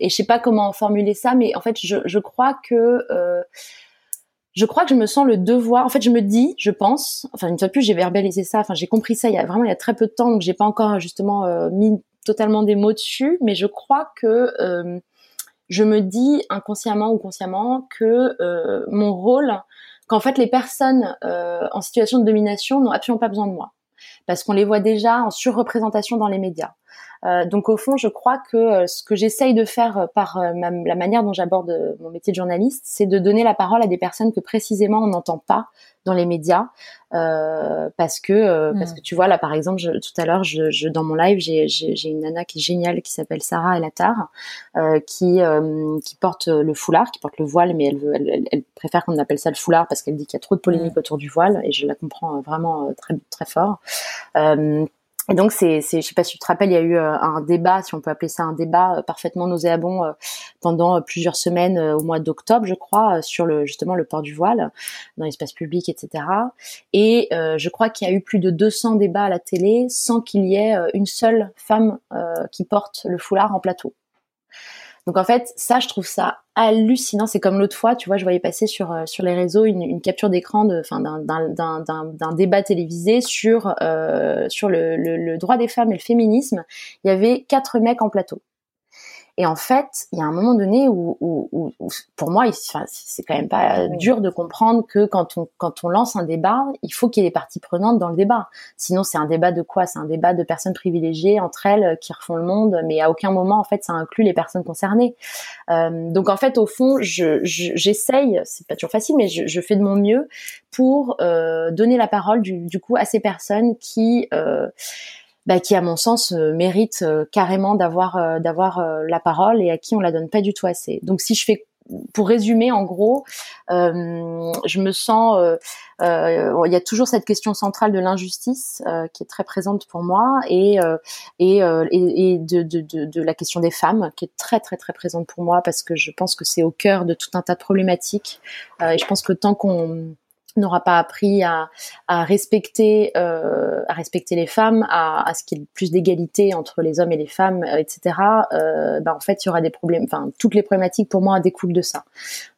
et je sais pas comment formuler ça, mais en fait, je, crois que euh, je crois que je me sens le devoir. En fait, je me dis, je pense, enfin une fois de plus, j'ai verbalisé ça. Enfin, j'ai compris ça il y a vraiment il y a très peu de temps, donc j'ai pas encore justement euh, mis totalement des mots dessus, mais je crois que je me dis inconsciemment ou consciemment que mon rôle, qu'en fait les personnes en situation de domination n'ont absolument pas besoin de moi parce qu'on les voit déjà en surreprésentation dans les médias. Euh, donc au fond, je crois que euh, ce que j'essaye de faire euh, par la manière dont j'aborde mon métier de journaliste, c'est de donner la parole à des personnes que précisément on n'entend pas dans les médias, parce que parce hmm. que tu vois là par exemple, je, tout à l'heure, je, je, dans mon live, j'ai une nana qui est géniale qui s'appelle Sarah Elatar, qui qui porte le foulard, qui porte le voile, mais elle veut, elle, elle, préfère qu'on appelle ça le foulard parce qu'elle dit qu'il y a trop de polémique hmm. autour du voile, et je la comprends vraiment très très fort. Et donc, c'est, c'est, je sais pas si tu te rappelles, il y a eu euh, un débat, si on peut appeler ça un débat euh, parfaitement nauséabond euh, pendant plusieurs semaines au mois d'octobre, je crois, sur le justement le port du voile dans l'espace public, etc. Et je crois qu'il y a eu plus de 200 débats à la télé sans qu'il y ait une seule femme qui porte le foulard en plateau. Donc en fait, ça, je trouve ça hallucinant. C'est comme l'autre fois, tu vois, je voyais passer sur euh, sur les réseaux une, capture d'écran d'un débat télévisé sur euh, sur le, le, droit des femmes et le féminisme. Il y avait quatre mecs en plateau. Et en fait, il y a un moment donné où, où, où, pour moi, c'est quand même pas dur de comprendre que quand on, quand on lance un débat, il faut qu'il y ait des parties prenantes dans le débat. Sinon, c'est un débat de quoi? C'est un débat de personnes privilégiées entre elles euh, qui refont le monde, mais à aucun moment, en fait, ça inclut les personnes concernées. Euh, donc, en fait, au fond, j'essaye, je, j'essaye, c'est pas toujours facile, mais je, je, fais de mon mieux pour euh, donner la parole du, du, coup à ces personnes qui euh, bah, qui à mon sens euh, mérite euh, carrément d'avoir euh, d'avoir la parole et à qui on la donne pas du tout assez. Donc si je fais pour résumer, en gros, je me sens, il y a toujours cette question centrale de l'injustice qui est très présente pour moi et et, et, de, de, de, de, la question des femmes qui est très très très présente pour moi parce que je pense que c'est au cœur de tout un tas de problématiques et je pense que tant qu'on n'aura pas appris à, respecter euh, à respecter les femmes, à, ce qu'il y ait plus d'égalité entre les hommes et les femmes, euh, etc. Euh, bah, en fait, il y aura des problèmes. Enfin, toutes les problématiques pour moi découlent de ça.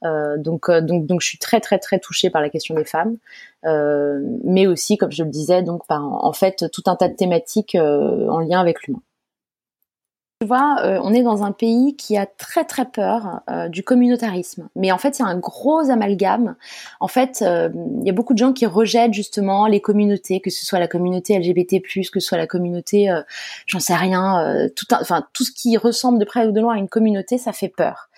Euh, donc, euh, donc, donc, je suis très, très, très touchée par la question des femmes, euh, mais aussi, comme je le disais, donc, par, en fait, tout un tas de thématiques en lien avec l'humain. Tu vois, euh, on est dans un pays qui a très très peur euh, du communautarisme. Mais en fait, il y a un gros amalgame. En fait, euh, il y a beaucoup de gens qui rejettent justement les communautés, que ce soit la communauté LGBT+, que ce soit la communauté, j'en sais rien, tout, enfin tout ce qui ressemble de près ou de loin à une communauté, ça fait peur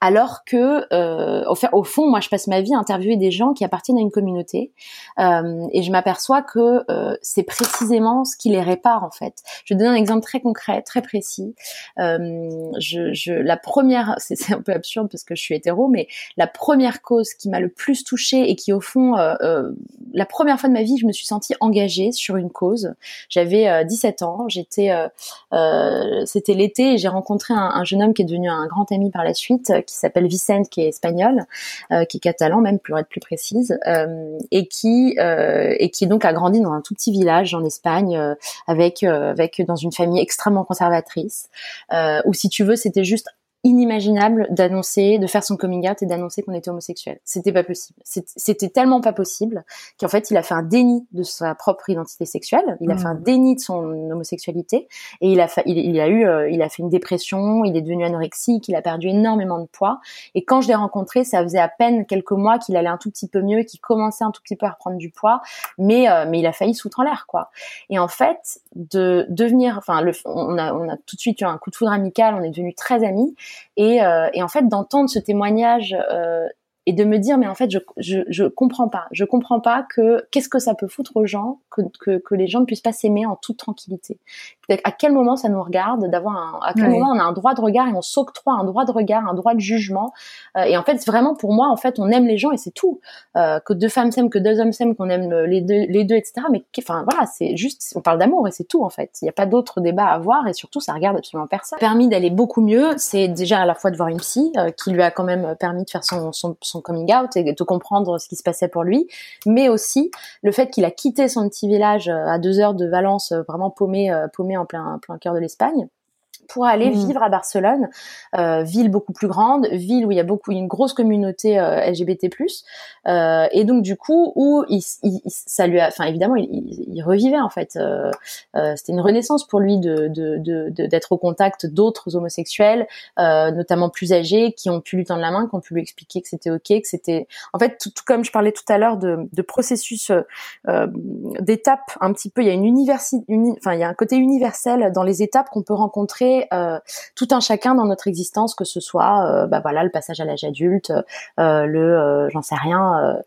alors que euh, au, fond, moi, je passe ma vie à interviewer des gens qui appartiennent à une communauté, euh, et je m'aperçois que euh, c'est précisément ce qui les répare en fait. Je vais donner un exemple très concret, très précis. Je, je, la première, c'est un peu absurde parce que je suis hétéro, mais la première cause qui m'a le plus touchée et qui au fond, la première fois de ma vie, je me suis sentie engagée sur une cause. J'avais 17 ans, j'étais, c'était l'été, et j'ai rencontré un jeune homme qui est devenu un grand ami par la suite qui s'appelle Vicente, qui est espagnol, euh, qui est catalan même, pour être plus précise, euh, et qui euh, et qui donc a grandi dans un tout petit village en Espagne avec dans une famille extrêmement conservatrice, où si tu veux, c'était juste inimaginable d'annoncer, de faire son coming out et d'annoncer qu'on était homosexuel. C'était pas possible. C'était tellement pas possible qu'en fait, il a fait un déni de sa propre identité sexuelle. Il a fait un mmh. déni de son homosexualité et il a, fait, il, a eu, euh, il a fait une dépression. Il est devenu anorexique. Il a perdu énormément de poids. Et quand je l'ai rencontré, ça faisait à peine quelques mois qu'il allait un tout petit peu mieux, qu'il commençait un tout petit peu à reprendre du poids, mais euh, mais il a failli soutre en l'air, quoi. Et en fait, de devenir, enfin, on a on a tout de suite eu un coup de foudre amical. On est devenus très amis. Et, euh, et en fait, d'entendre ce témoignage euh, et de me dire mais en fait je je je comprends pas. Je comprends pas que qu'est-ce que ça peut foutre aux gens que que, que les gens ne puissent pas s'aimer en toute tranquillité. À quel moment ça nous regarde d'avoir un à quel moment on a un droit de regard et on s'octroie un droit de regard un droit de jugement euh, et en fait vraiment pour moi en fait on aime les gens et c'est tout. Euh, que deux femmes s'aiment que deux hommes s'aiment qu'on aime les deux les deux etc mais enfin voilà c'est juste on parle d'amour et c'est tout en fait. Il n'y a pas d'autre débat à avoir et surtout ça regarde absolument personne. Permis d'aller beaucoup mieux c'est déjà à la fois de voir une psy euh, qui lui a quand même permis de faire son, son coming out et de comprendre ce qui se passait pour lui, mais aussi le fait qu'il a quitté son petit village euh, à deux heures de Valence, euh, vraiment paumé, euh, paumé en plein, plein cœur de l'Espagne pour aller mmh. vivre à Barcelone, euh, ville beaucoup plus grande, ville où il y a beaucoup une grosse communauté euh, LGBT+. Euh, et donc du coup où il, il, ça lui a, enfin évidemment il, il, revivait en fait. C'était une renaissance pour lui de d'être de, de, au contact d'autres homosexuels, notamment plus âgés, qui ont pu lui tendre la main, qui ont pu lui expliquer que c'était ok, que c'était en fait tout, comme je parlais tout à l'heure de, de processus d'étapes un petit peu. Il y a une université, enfin il y a un côté universel dans les étapes qu'on peut rencontrer euh, tout un chacun dans notre existence, que ce soit, euh, bah voilà, le passage à l'âge adulte, euh, le, j'en sais rien,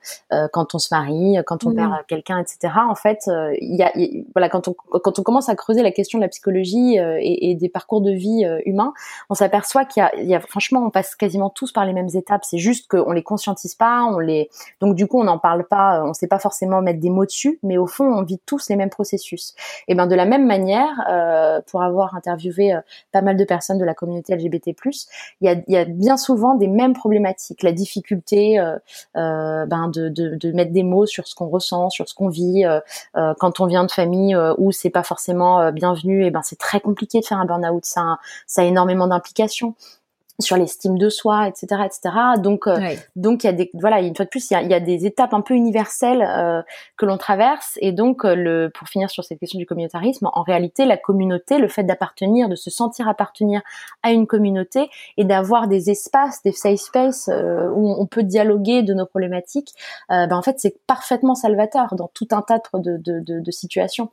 quand on se marie, quand on perd mmh. quelqu'un, etc. En fait, il y a, voilà, quand on quand on commence à creuser la question de la psychologie et, et, des parcours de vie humains, on s'aperçoit qu'il y, y a, franchement, on passe quasiment tous par les mêmes étapes. C'est juste qu'on les conscientise pas, on les, donc du coup, on n'en parle pas, on sait pas forcément mettre des mots dessus, mais au fond, on vit tous les mêmes processus. Et ben de la même manière, euh, pour avoir interviewé pas mal de personnes de la communauté LGBT+, il y a, y a bien souvent des mêmes problématiques, la difficulté euh, euh, ben de, de, mettre des mots sur ce qu'on ressent, sur ce qu'on vit. Euh, euh quand on vient de famille où c'est pas forcément bienvenu, et ben c'est très compliqué de faire un burn-out, ça, ça a énormément d'implications sur l'estime de soi, etc., etc. Donc, euh, donc il y a des, voilà, une fois de plus, il y a, y a des étapes un peu universelles euh, que l'on traverse. Et donc, euh, le, pour finir sur cette question du communautarisme, en réalité, la communauté, le fait d'appartenir, de se sentir appartenir à une communauté et d'avoir des espaces, des safe spaces où on peut dialoguer de nos problématiques, ben en fait, c'est parfaitement salvateur dans tout un tas de, de, de, de situations.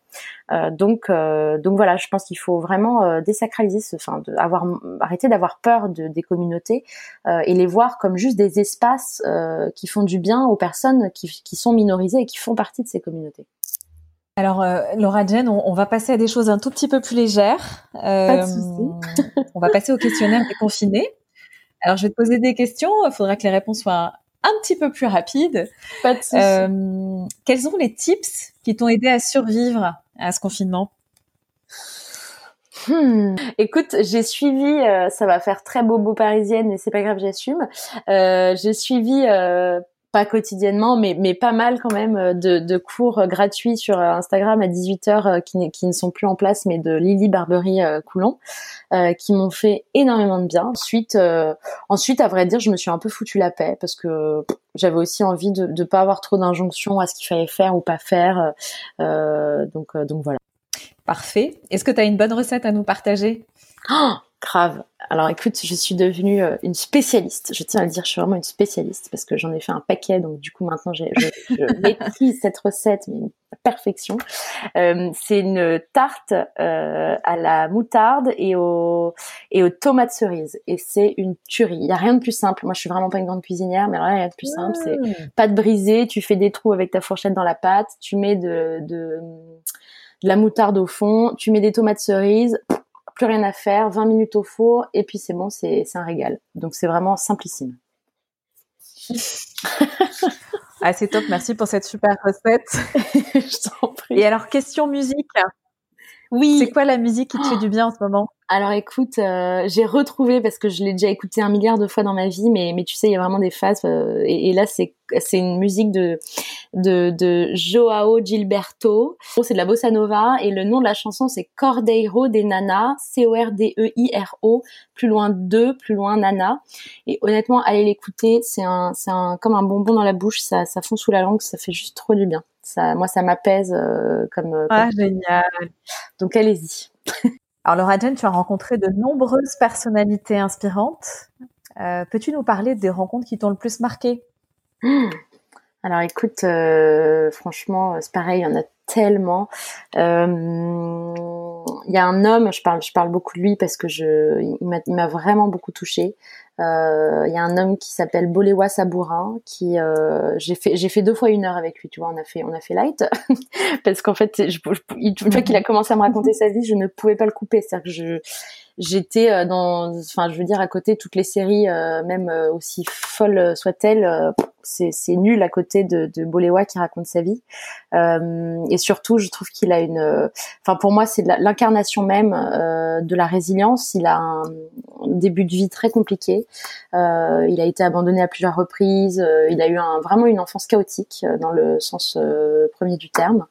donc, donc voilà, je pense qu'il faut vraiment désacraliser ce, enfin, de avoir, arrêter d'avoir peur de des communautés euh, et les voir comme juste des espaces euh, qui font du bien aux personnes qui, sont minorisées et qui font partie de ces communautés. Alors, euh, Laura Jen, on, va passer à des choses un tout petit peu plus légères. Pas de souci. on va passer au questionnaire des confinés. Alors, je vais te poser des questions. Il faudra que les réponses soient un petit peu plus rapides. Pas de souci. Euh, quels sont les tips qui t'ont aidé à survivre à ce confinement? Hmm. Écoute, j'ai suivi, euh, ça va faire très bobo parisienne, mais c'est pas grave, j'assume. Euh, j'ai suivi euh, pas quotidiennement, mais, mais pas mal quand même euh, de, de cours gratuits sur Instagram à 18h qui, qui ne sont plus en place, mais de Lily Barbery Coulon, qui m'ont fait énormément de bien. Ensuite, ensuite, à vrai dire, je me suis un peu foutu la paix parce que j'avais aussi envie de ne pas avoir trop d'injonctions à ce qu'il fallait faire ou pas faire. donc, donc voilà. Parfait. Est-ce que tu as une bonne recette à nous partager? Oh, Grave. Alors écoute, je suis devenue euh, une spécialiste. Je tiens à le dire, je suis vraiment une spécialiste parce que j'en ai fait un paquet. Donc du coup, maintenant, je, je maîtrise cette recette, mais à perfection. Euh, c'est une tarte euh, à la moutarde et aux, et aux tomates cerises. Et c'est une tuerie. Il n'y a rien de plus simple. Moi, je suis vraiment pas une grande cuisinière, mais là, il n'y a rien de plus simple. C'est mmh. pâte brisée, tu fais des trous avec ta fourchette dans la pâte, tu mets de, de de la moutarde au fond, tu mets des tomates cerises, plus rien à faire, 20 minutes au four et puis c'est bon, c'est un régal. Donc c'est vraiment simplissime. ah, c'est top, merci pour cette super recette. Je t'en prie. Et alors, question musique. Oui. C'est quoi la musique qui te fait du bien en ce moment? Alors écoute, euh, j'ai retrouvé parce que je l'ai déjà écouté un milliard de fois dans ma vie, mais mais tu sais, il y a vraiment des phases. Euh, et, là, c'est c'est une musique de de de Joao Gilberto. C'est de la bossa nova et le nom de la chanson c'est Cordeiro des Nana, C O R D E plus loin deux, plus loin Nana. Et honnêtement, allez l'écouter, c'est un c'est un comme un bonbon dans la bouche, ça ça fond sous la langue, ça fait juste trop du bien. Ça, moi, ça m'apaise euh, comme. Ah génial. Donc allez-y. Alors Laura Jane, tu as rencontré de nombreuses personnalités inspirantes. Euh, peux-tu nous parler des rencontres qui t'ont le plus marqué? Alors écoute, euh, franchement, c'est pareil, il y en a tellement. Euh, il y a un homme, je parle, je parle beaucoup de lui parce que je, il m'a vraiment beaucoup touchée. Euh, il y a un homme qui s'appelle Boléwa Sabourin qui euh, j'ai fait j'ai fait deux fois une heure avec lui tu vois on a fait on a fait light parce qu'en fait je, une fois qu'il a commencé à me raconter sa vie je ne pouvais pas le couper c'est à dire que je j'étais euh, dans, enfin, je veux dire, à côté toutes les séries, euh, même euh, aussi folles soient-elles, c'est, c'est nul à côté de, de Boléwa qui raconte sa vie. et surtout, je trouve qu'il a une, enfin, pour moi, c'est l'incarnation même de la résilience. Il a un, début de vie très compliqué. il a été abandonné à plusieurs reprises. il a eu un, vraiment une enfance chaotique dans le sens premier du terme.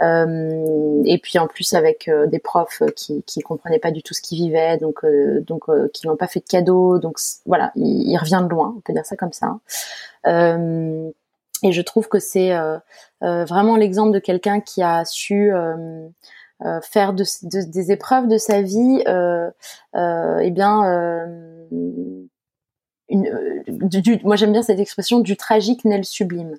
et puis en plus avec des profs qui qui comprenaient pas du tout ce qu'il vivait donc euh, donc euh, qui n'ont pas fait de cadeaux. Donc voilà, il, revient de loin, on peut dire ça comme ça. Euh, et je trouve que c'est vraiment l'exemple de quelqu'un qui a su faire de, des épreuves de sa vie, euh, eh bien, une, du, moi j'aime bien cette expression du tragique naît le sublime.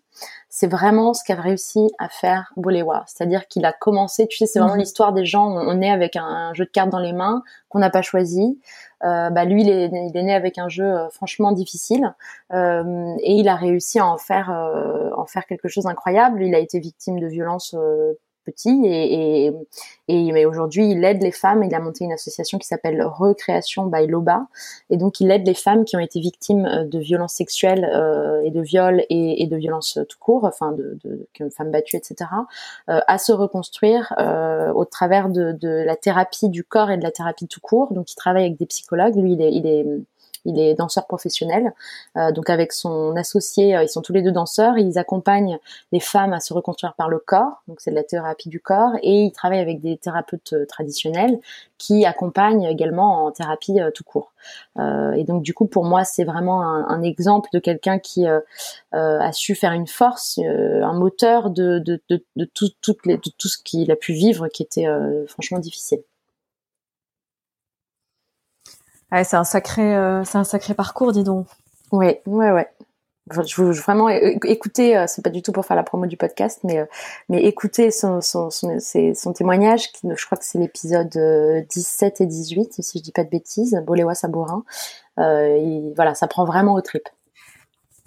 C'est vraiment ce qu'a réussi à faire Bolewa. C'est-à-dire qu'il a commencé, tu sais, c'est vraiment mhm. l'histoire des gens, on est avec un, jeu de cartes dans les mains qu'on n'a pas choisi. Euh, bah lui, il est, il est, né avec un jeu euh, franchement difficile euh, et il a réussi à en faire, euh, en faire quelque chose d'incroyable. Il a été victime de violences euh, et, et, et mais aujourd'hui il aide les femmes. Il a monté une association qui s'appelle Recréation by Loba et donc il aide les femmes qui ont été victimes euh, de violences sexuelles euh, et de viols et, et, de violences tout court, enfin de, de, de femmes battues, etc. Euh, à se reconstruire euh, au travers de, de, la thérapie du corps et de la thérapie tout court. Donc il travaille avec des psychologues. Lui il est, il est il est danseur professionnel. Euh, donc avec son associé, euh, ils sont tous les deux danseurs. Ils accompagnent les femmes à se reconstruire par le corps. Donc c'est de la thérapie du corps. Et ils travaillent avec des thérapeutes euh, traditionnels qui accompagnent également en thérapie tout court. et donc du coup pour moi c'est vraiment un, exemple de quelqu'un qui a su faire une force, un moteur de tout ce qu'il a pu vivre qui était franchement difficile c'est un sacré, euh, c'est un sacré parcours, dis donc. Oui, ouais, ouais. je veux vraiment écouter, euh, c'est pas du tout pour faire la promo du podcast, mais, euh, mais écouter son, son, son, témoignage, qui, je crois que c'est l'épisode 17 et 18, si je dis pas de bêtises, Boléwa Sabourin. Euh, voilà, ça prend vraiment au trip.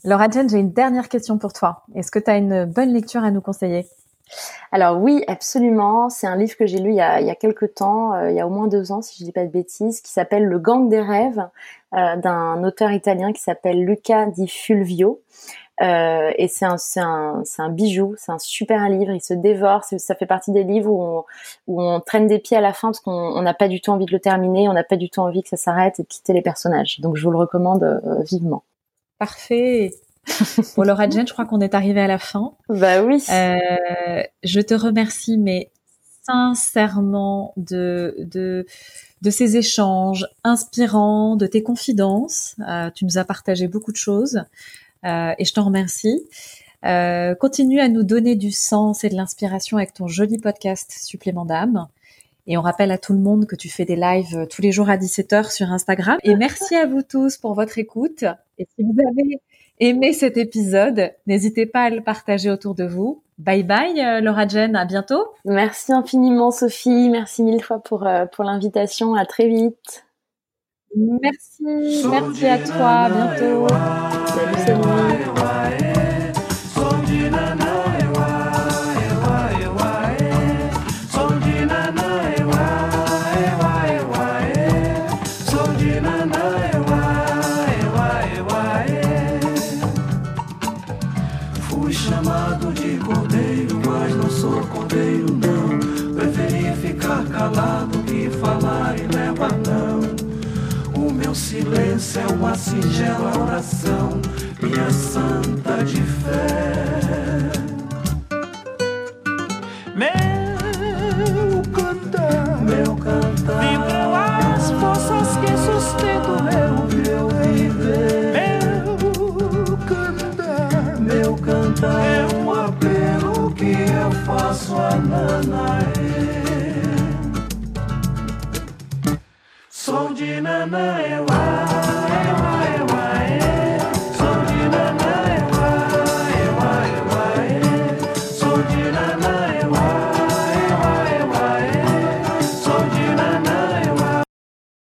Laura Jen, j'ai une dernière question pour toi. Est-ce que tu as une bonne lecture à nous conseiller? Alors oui, absolument. C'est un livre que j'ai lu il y a, il y a quelques temps, euh, il y a au moins deux ans, si je dis pas de bêtises, qui s'appelle Le Gang des rêves, euh, d'un auteur italien qui s'appelle Luca di Fulvio. Euh, et c'est un, bijou, c'est un super livre, il se dévore, ça fait partie des livres où on, où on traîne des pieds à la fin parce qu'on n'a pas du tout envie de le terminer, on n'a pas du tout envie que ça s'arrête et de quitter les personnages. Donc je vous le recommande vivement. Parfait. Bon, Laura Jen, je crois qu'on est arrivé à la fin. Bah oui. Euh, je te remercie, mais sincèrement de, de, de ces échanges inspirants, de tes confidences. Euh, tu nous as partagé beaucoup de choses euh, et je t'en remercie. Euh, continue à nous donner du sens et de l'inspiration avec ton joli podcast Supplément d'âme. Et on rappelle à tout le monde que tu fais des lives tous les jours à 17h sur Instagram. Et merci à vous tous pour votre écoute. Et si vous avez aimé cet épisode, n'hésitez pas à le partager autour de vous. Bye bye euh, Laura Jen, à bientôt. Merci infiniment Sophie, merci mille fois pour, euh, pour l'invitation, à très vite. Merci, merci à toi, à bientôt. Salut, salut. É uma singela oração, minha santa de fé. Meu cantar, meu cantar, vibram as forças que sustentam meu, meu viver. Meu cantar, meu cantar é um apelo que eu faço a Nanaê. Som de Nanaê.